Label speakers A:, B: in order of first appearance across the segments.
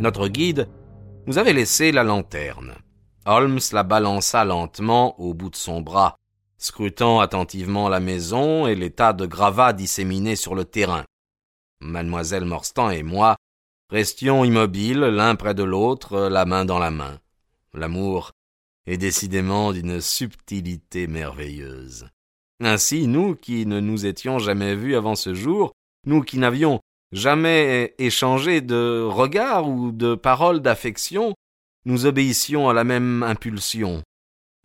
A: Notre guide nous avait laissé la lanterne. Holmes la balança lentement au bout de son bras, scrutant attentivement la maison et les tas de gravats disséminés sur le terrain. Mademoiselle Morstan et moi restions immobiles l'un près de l'autre, la main dans la main. L'amour est décidément d'une subtilité merveilleuse. Ainsi, nous qui ne nous étions jamais vus avant ce jour, nous qui n'avions jamais échangé de regards ou de paroles d'affection, nous obéissions à la même impulsion.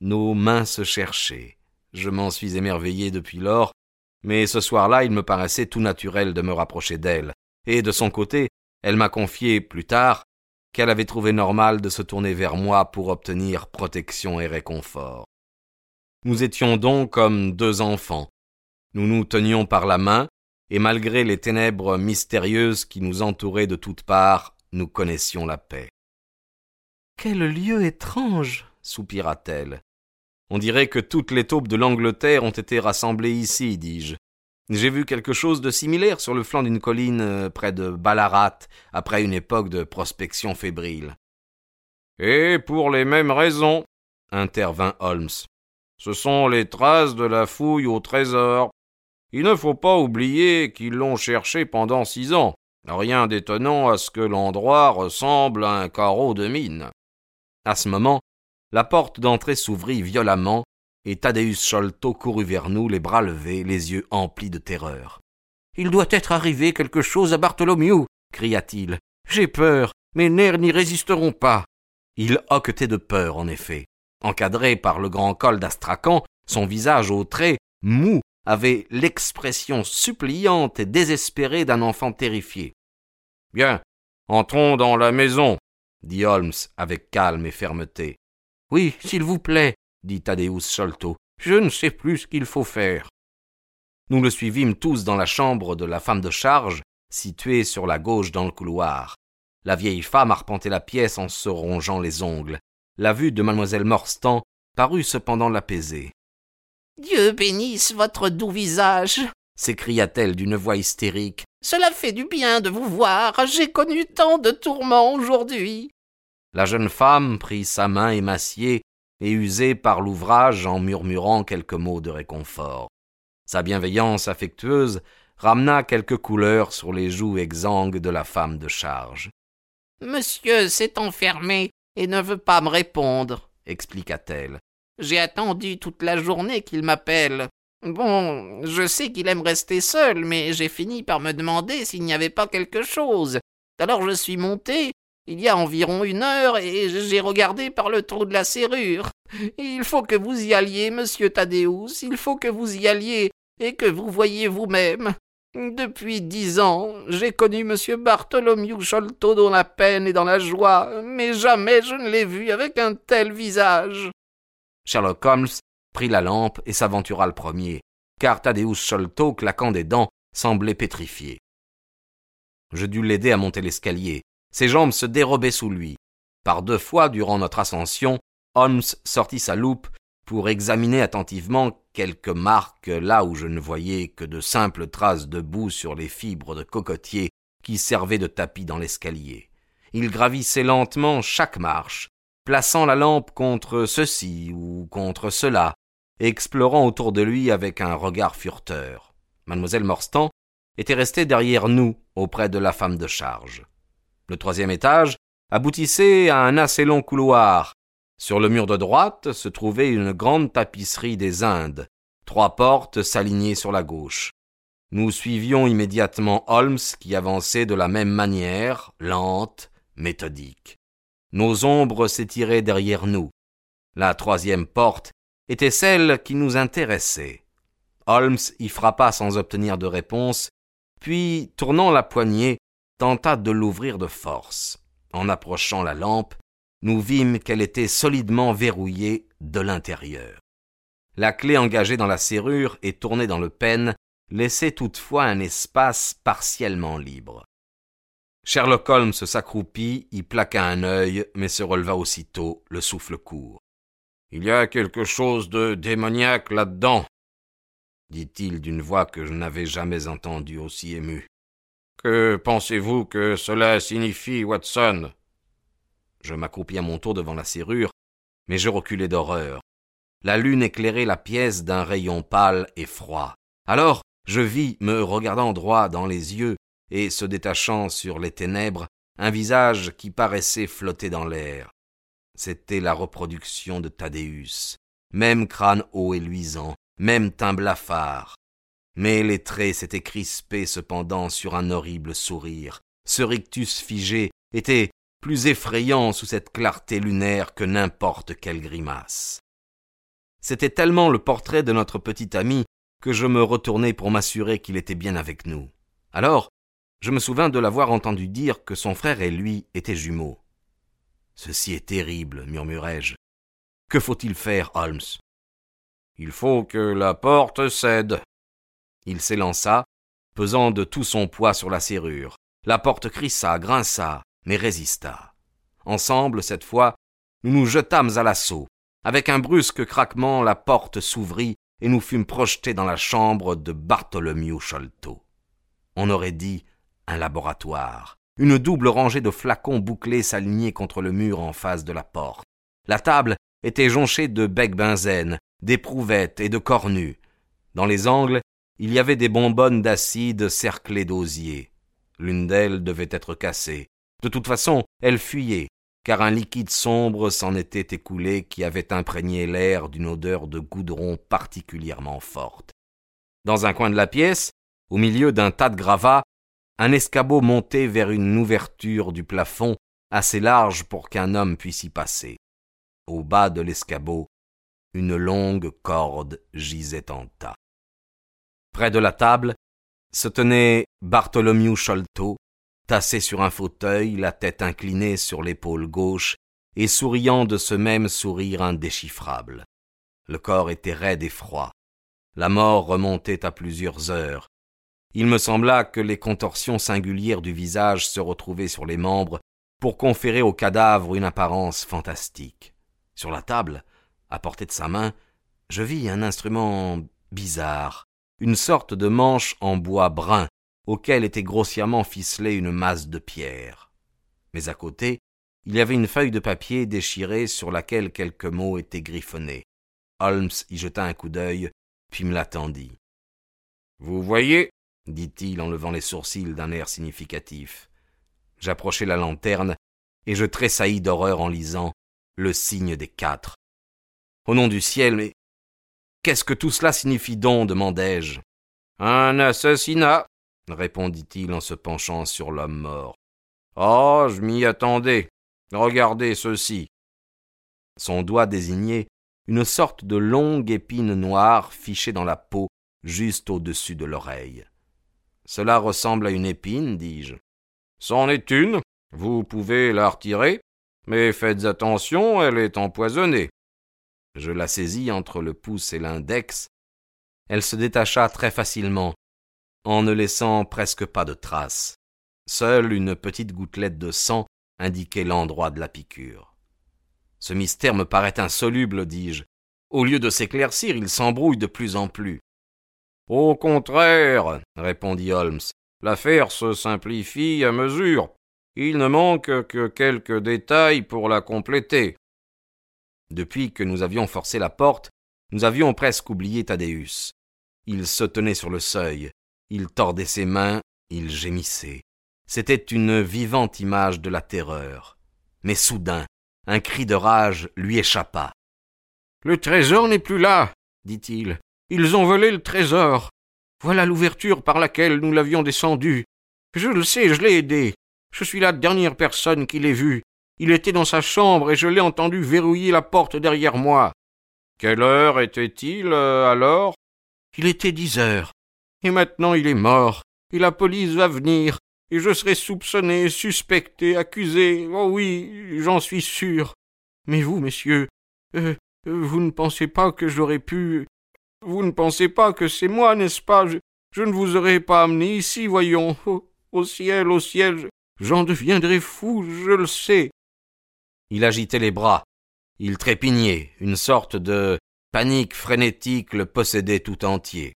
A: Nos mains se cherchaient. Je m'en suis émerveillé depuis lors, mais ce soir-là il me paraissait tout naturel de me rapprocher d'elle, et de son côté, elle m'a confié plus tard qu'elle avait trouvé normal de se tourner vers moi pour obtenir protection et réconfort. Nous étions donc comme deux enfants. Nous nous tenions par la main, et malgré les ténèbres mystérieuses qui nous entouraient de toutes parts, nous connaissions la paix.
B: Quel lieu étrange soupira-t-elle.
A: On dirait que toutes les taupes de l'Angleterre ont été rassemblées ici, dis-je. J'ai vu quelque chose de similaire sur le flanc d'une colline euh, près de Ballarat, après une époque de prospection fébrile. Et pour les mêmes raisons, intervint Holmes. Ce sont les traces de la fouille au trésor. Il ne faut pas oublier qu'ils l'ont cherché pendant six ans. Rien d'étonnant à ce que l'endroit ressemble à un carreau de mine. À ce moment, la porte d'entrée s'ouvrit violemment, et Thaddeus Sholto courut vers nous, les bras levés, les yeux emplis de terreur.
B: Il doit être arrivé quelque chose à Bartholomew, cria-t-il. J'ai peur, mes nerfs n'y résisteront pas.
A: Il hoquetait de peur, en effet. Encadré par le grand col d'Astrakhan, son visage au trait, mou avait l'expression suppliante et désespérée d'un enfant terrifié. Bien, entrons dans la maison, dit Holmes avec calme et fermeté.
B: Oui, s'il vous plaît, dit Thaddeus Sholto. Je ne sais plus ce qu'il faut faire.
A: Nous le suivîmes tous dans la chambre de la femme de charge, située sur la gauche dans le couloir. La vieille femme arpentait la pièce en se rongeant les ongles. La vue de mademoiselle Morstan parut cependant l'apaiser.
C: Dieu bénisse votre doux visage
A: s'écria-t-elle d'une voix hystérique.
C: Cela fait du bien de vous voir. J'ai connu tant de tourments aujourd'hui.
A: La jeune femme prit sa main émaciée et usée par l'ouvrage en murmurant quelques mots de réconfort. Sa bienveillance affectueuse ramena quelques couleurs sur les joues exsangues de la femme de charge.
C: Monsieur s'est enfermé et ne veut pas me répondre, expliqua-t-elle. J'ai attendu toute la journée qu'il m'appelle. Bon, je sais qu'il aime rester seul, mais j'ai fini par me demander s'il n'y avait pas quelque chose. Alors je suis monté, il y a environ une heure, et j'ai regardé par le trou de la serrure. Il faut que vous y alliez, monsieur Thaddeus, il faut que vous y alliez, et que vous voyiez vous-même. Depuis dix ans, j'ai connu monsieur Bartholomew Sholto dans la peine et dans la joie, mais jamais je ne l'ai vu avec un tel visage.
A: Sherlock Holmes prit la lampe et s'aventura le premier, car Thaddeus Sholto, claquant des dents, semblait pétrifié. Je dus l'aider à monter l'escalier. Ses jambes se dérobaient sous lui. Par deux fois, durant notre ascension, Holmes sortit sa loupe pour examiner attentivement quelques marques là où je ne voyais que de simples traces de boue sur les fibres de cocotier qui servaient de tapis dans l'escalier. Il gravissait lentement chaque marche, plaçant la lampe contre ceci ou contre cela, explorant autour de lui avec un regard furteur. Mademoiselle Morstan était restée derrière nous, auprès de la femme de charge. Le troisième étage aboutissait à un assez long couloir. Sur le mur de droite se trouvait une grande tapisserie des Indes. Trois portes s'alignaient sur la gauche. Nous suivions immédiatement Holmes qui avançait de la même manière, lente, méthodique. Nos ombres s'étiraient derrière nous. La troisième porte était celle qui nous intéressait. Holmes y frappa sans obtenir de réponse, puis, tournant la poignée, tenta de l'ouvrir de force. En approchant la lampe, nous vîmes qu'elle était solidement verrouillée de l'intérieur. La clé engagée dans la serrure et tournée dans le pêne laissait toutefois un espace partiellement libre. Sherlock Holmes s'accroupit, y plaqua un œil, mais se releva aussitôt, le souffle court. Il y a quelque chose de démoniaque là-dedans, dit-il d'une voix que je n'avais jamais entendue aussi émue. Que pensez-vous que cela signifie, Watson? Je m'accroupis à mon tour devant la serrure, mais je reculai d'horreur. La lune éclairait la pièce d'un rayon pâle et froid. Alors je vis, me regardant droit dans les yeux, et se détachant sur les ténèbres, un visage qui paraissait flotter dans l'air. C'était la reproduction de Thaddeus, même crâne haut et luisant, même teint blafard. Mais les traits s'étaient crispés cependant sur un horrible sourire. Ce rictus figé était plus effrayant sous cette clarté lunaire que n'importe quelle grimace. C'était tellement le portrait de notre petit ami que je me retournai pour m'assurer qu'il était bien avec nous. Alors, je me souvins de l'avoir entendu dire que son frère et lui étaient jumeaux. Ceci est terrible, murmurai-je. Que faut-il faire, Holmes? Il faut que la porte cède. Il s'élança, pesant de tout son poids sur la serrure. La porte crissa, grinça, mais résista. Ensemble, cette fois, nous nous jetâmes à l'assaut. Avec un brusque craquement, la porte s'ouvrit et nous fûmes projetés dans la chambre de Bartholomew Sholto. On aurait dit un laboratoire. Une double rangée de flacons bouclés s'alignaient contre le mur en face de la porte. La table était jonchée de becs benzène, d'éprouvettes et de cornues. Dans les angles, il y avait des bonbonnes d'acide cerclées d'osier. L'une d'elles devait être cassée. De toute façon, elle fuyait, car un liquide sombre s'en était écoulé qui avait imprégné l'air d'une odeur de goudron particulièrement forte. Dans un coin de la pièce, au milieu d'un tas de gravats, un escabeau montait vers une ouverture du plafond assez large pour qu'un homme puisse y passer. Au bas de l'escabeau, une longue corde gisait en tas. Près de la table se tenait Bartholomew Sholto, tassé sur un fauteuil, la tête inclinée sur l'épaule gauche, et souriant de ce même sourire indéchiffrable. Le corps était raide et froid. La mort remontait à plusieurs heures. Il me sembla que les contorsions singulières du visage se retrouvaient sur les membres pour conférer au cadavre une apparence fantastique. Sur la table, à portée de sa main, je vis un instrument bizarre, une sorte de manche en bois brun auquel était grossièrement ficelée une masse de pierre. Mais à côté, il y avait une feuille de papier déchirée sur laquelle quelques mots étaient griffonnés. Holmes y jeta un coup d'œil, puis me l'attendit. Vous voyez, dit-il en levant les sourcils d'un air significatif. J'approchai la lanterne, et je tressaillis d'horreur en lisant le signe des quatre. Au nom du ciel, mais qu'est-ce que tout cela signifie donc demandai-je. Un assassinat, répondit-il en se penchant sur l'homme mort. Oh, je m'y attendais. Regardez ceci. Son doigt désignait une sorte de longue épine noire fichée dans la peau juste au-dessus de l'oreille. Cela ressemble à une épine, dis-je. C'en est une, vous pouvez la retirer, mais faites attention, elle est empoisonnée. Je la saisis entre le pouce et l'index. Elle se détacha très facilement, en ne laissant presque pas de traces. Seule une petite gouttelette de sang indiquait l'endroit de la piqûre. Ce mystère me paraît insoluble, dis-je. Au lieu de s'éclaircir, il s'embrouille de plus en plus. Au contraire, répondit Holmes, l'affaire se simplifie à mesure. Il ne manque que quelques détails pour la compléter. Depuis que nous avions forcé la porte, nous avions presque oublié Thaddeus. Il se tenait sur le seuil, il tordait ses mains, il gémissait. C'était une vivante image de la terreur. Mais soudain, un cri de rage lui échappa. Le trésor n'est plus là, dit-il. Ils ont volé le trésor. Voilà l'ouverture par laquelle nous l'avions descendu. Je le sais, je l'ai aidé. Je suis la dernière personne qui l'ait vu. Il était dans sa chambre et je l'ai entendu verrouiller la porte derrière moi. Quelle heure était-il euh, alors?
B: Il était dix heures. Et maintenant il est mort. Et la police va venir. Et je serai soupçonné, suspecté, accusé. Oh oui, j'en suis sûr. Mais vous, messieurs, euh, vous ne pensez pas que j'aurais pu. Vous ne pensez pas que c'est moi, n'est-ce pas? Je, ne vous aurais pas amené ici, voyons. Au ciel, au ciel, j'en deviendrai fou, je le sais.
A: Il agitait les bras. Il trépignait. Une sorte de panique frénétique le possédait tout entier.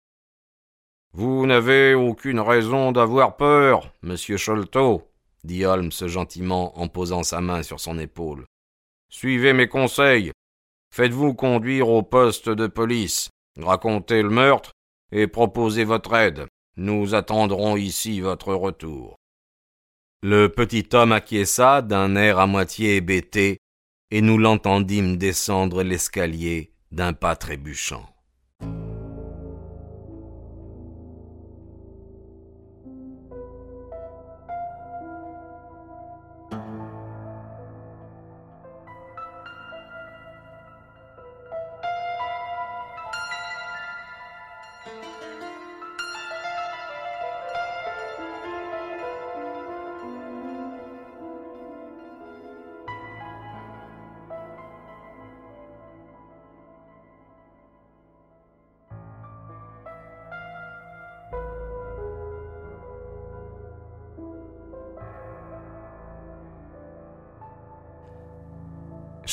A: Vous n'avez aucune raison d'avoir peur, monsieur Sholto, dit Holmes gentiment en posant sa main sur son épaule. Suivez mes conseils. Faites-vous conduire au poste de police, racontez le meurtre et proposez votre aide. Nous attendrons ici votre retour. Le petit homme acquiesça d'un air à moitié hébété, et nous l'entendîmes descendre l'escalier d'un pas trébuchant.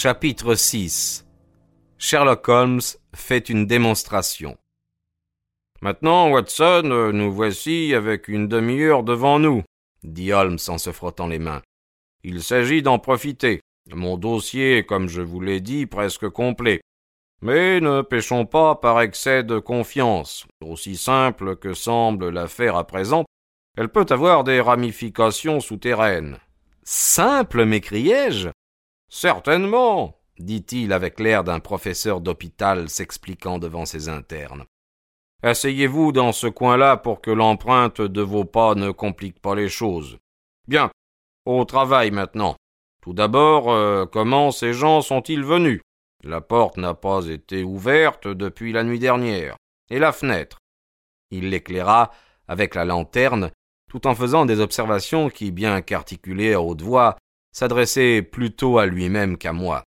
A: Chapitre 6 Sherlock Holmes fait une démonstration. Maintenant, Watson, nous voici avec une demi-heure devant nous, dit Holmes en se frottant les mains. Il s'agit d'en profiter. Mon dossier est, comme je vous l'ai dit, presque complet. Mais ne péchons pas par excès de confiance. Aussi simple que semble l'affaire à présent, elle peut avoir des ramifications souterraines.
B: Simple, m'écriai-je?
A: Certainement, dit-il avec l'air d'un professeur d'hôpital s'expliquant devant ses internes. Asseyez-vous dans ce coin-là pour que l'empreinte de vos pas ne complique pas les choses. Bien. Au travail maintenant. Tout d'abord, euh, comment ces gens sont-ils venus? La porte n'a pas été ouverte depuis la nuit dernière. Et la fenêtre?
B: Il l'éclaira avec la lanterne, tout en faisant des observations qui, bien qu'articulées à haute voix, s'adressait plutôt à lui-même qu'à moi.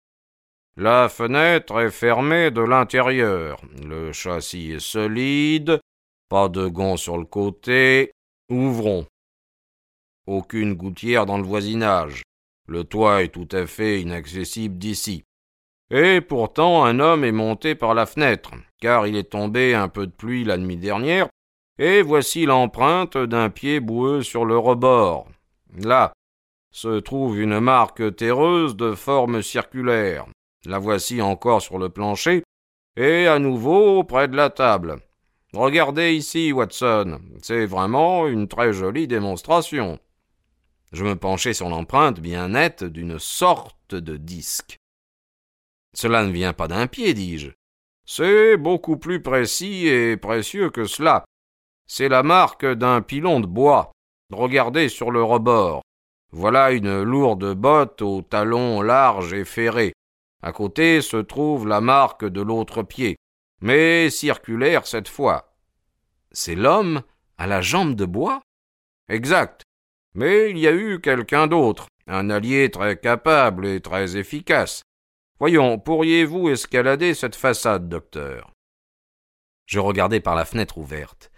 A: La fenêtre est fermée de l'intérieur. Le châssis est solide. Pas de gonds sur le côté. Ouvrons. Aucune gouttière dans le voisinage. Le toit est tout à fait inaccessible d'ici. Et pourtant un homme est monté par la fenêtre, car il est tombé un peu de pluie la nuit dernière, et voici l'empreinte d'un pied boueux sur le rebord. Là, se trouve une marque terreuse de forme circulaire. La voici encore sur le plancher, et à nouveau près de la table. Regardez ici, Watson, c'est vraiment une très jolie démonstration.
B: Je me penchai sur l'empreinte bien nette d'une sorte de disque. Cela ne vient pas d'un pied, dis-je.
A: C'est beaucoup plus précis et précieux que cela. C'est la marque d'un pilon de bois. Regardez sur le rebord. Voilà une lourde botte aux talons larges et ferrés. À côté se trouve la marque de l'autre pied, mais circulaire cette fois.
B: C'est l'homme à la jambe de bois?
A: Exact. Mais il y a eu quelqu'un d'autre, un allié très capable et très efficace. Voyons, pourriez-vous escalader cette façade, docteur?
B: Je regardai par la fenêtre ouverte.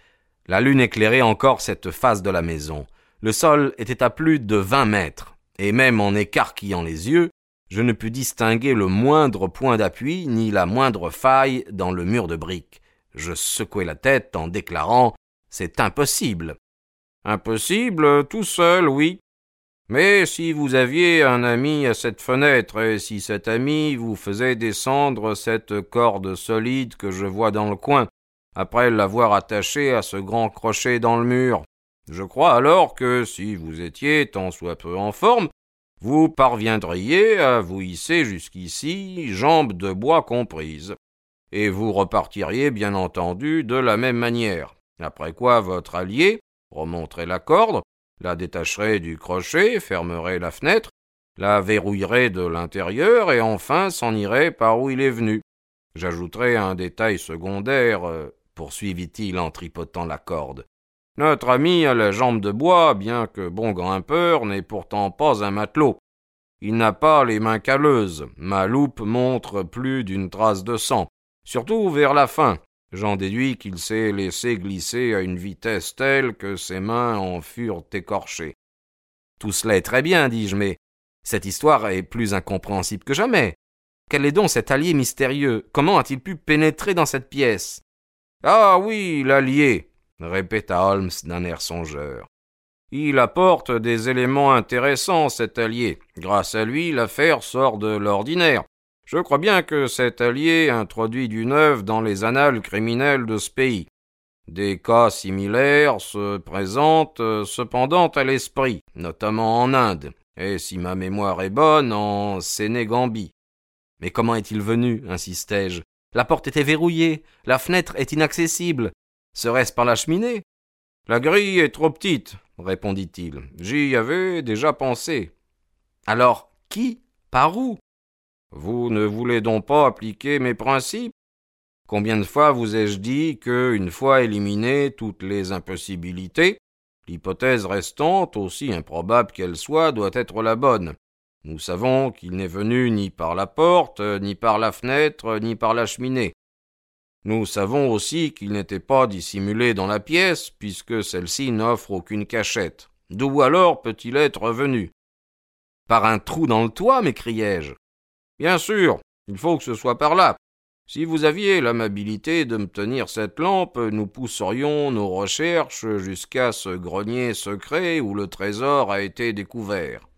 B: La lune éclairait encore cette face de la maison. Le sol était à plus de vingt mètres, et même en écarquillant les yeux, je ne pus distinguer le moindre point d'appui ni la moindre faille dans le mur de briques. Je secouai la tête en déclarant C'est impossible.
A: Impossible, tout seul, oui. Mais si vous aviez un ami à cette fenêtre, et si cet ami vous faisait descendre cette corde solide que je vois dans le coin, après l'avoir attachée à ce grand crochet dans le mur, je crois alors que si vous étiez tant soit peu en forme, vous parviendriez à vous hisser jusqu'ici, jambes de bois comprises, et vous repartiriez bien entendu de la même manière, après quoi votre allié remonterait la corde, la détacherait du crochet, fermerait la fenêtre, la verrouillerait de l'intérieur, et enfin s'en irait par où il est venu. J'ajouterai un détail secondaire, euh, poursuivit-il en tripotant la corde. Notre ami à la jambe de bois, bien que bon grimpeur, n'est pourtant pas un matelot. Il n'a pas les mains calleuses. Ma loupe montre plus d'une trace de sang. Surtout vers la fin. J'en déduis qu'il s'est laissé glisser à une vitesse telle que ses mains en furent écorchées. Tout cela est très bien, dis-je, mais cette histoire est plus incompréhensible que jamais. Quel est donc cet allié mystérieux? Comment a-t-il pu pénétrer dans cette pièce?
B: Ah oui, l'allié, répéta Holmes d'un air songeur. Il apporte des éléments intéressants, cet allié. Grâce à lui, l'affaire sort de l'ordinaire. Je crois bien que cet allié introduit du neuf dans les annales criminelles de ce pays. Des cas similaires se présentent euh, cependant à l'esprit, notamment en Inde, et si ma mémoire est bonne, en Sénégambie.
A: Mais comment est-il venu insistai-je? La porte était verrouillée, la fenêtre est inaccessible. Serait-ce par la cheminée?
B: La grille est trop petite, répondit-il. J'y avais déjà pensé.
A: Alors, qui Par où?
B: Vous ne voulez donc pas appliquer mes principes? Combien de fois vous ai-je dit que, une fois éliminées toutes les impossibilités, l'hypothèse restante, aussi improbable qu'elle soit, doit être la bonne. Nous savons qu'il n'est venu ni par la porte, ni par la fenêtre, ni par la cheminée. Nous savons aussi qu'il n'était pas dissimulé dans la pièce, puisque celle-ci n'offre aucune cachette. D'où alors peut-il être venu?
A: Par un trou dans le toit, m'écriai-je.
B: Bien sûr, il faut que ce soit par là. Si vous aviez l'amabilité de me tenir cette lampe, nous pousserions nos recherches jusqu'à ce grenier secret où le trésor a été découvert.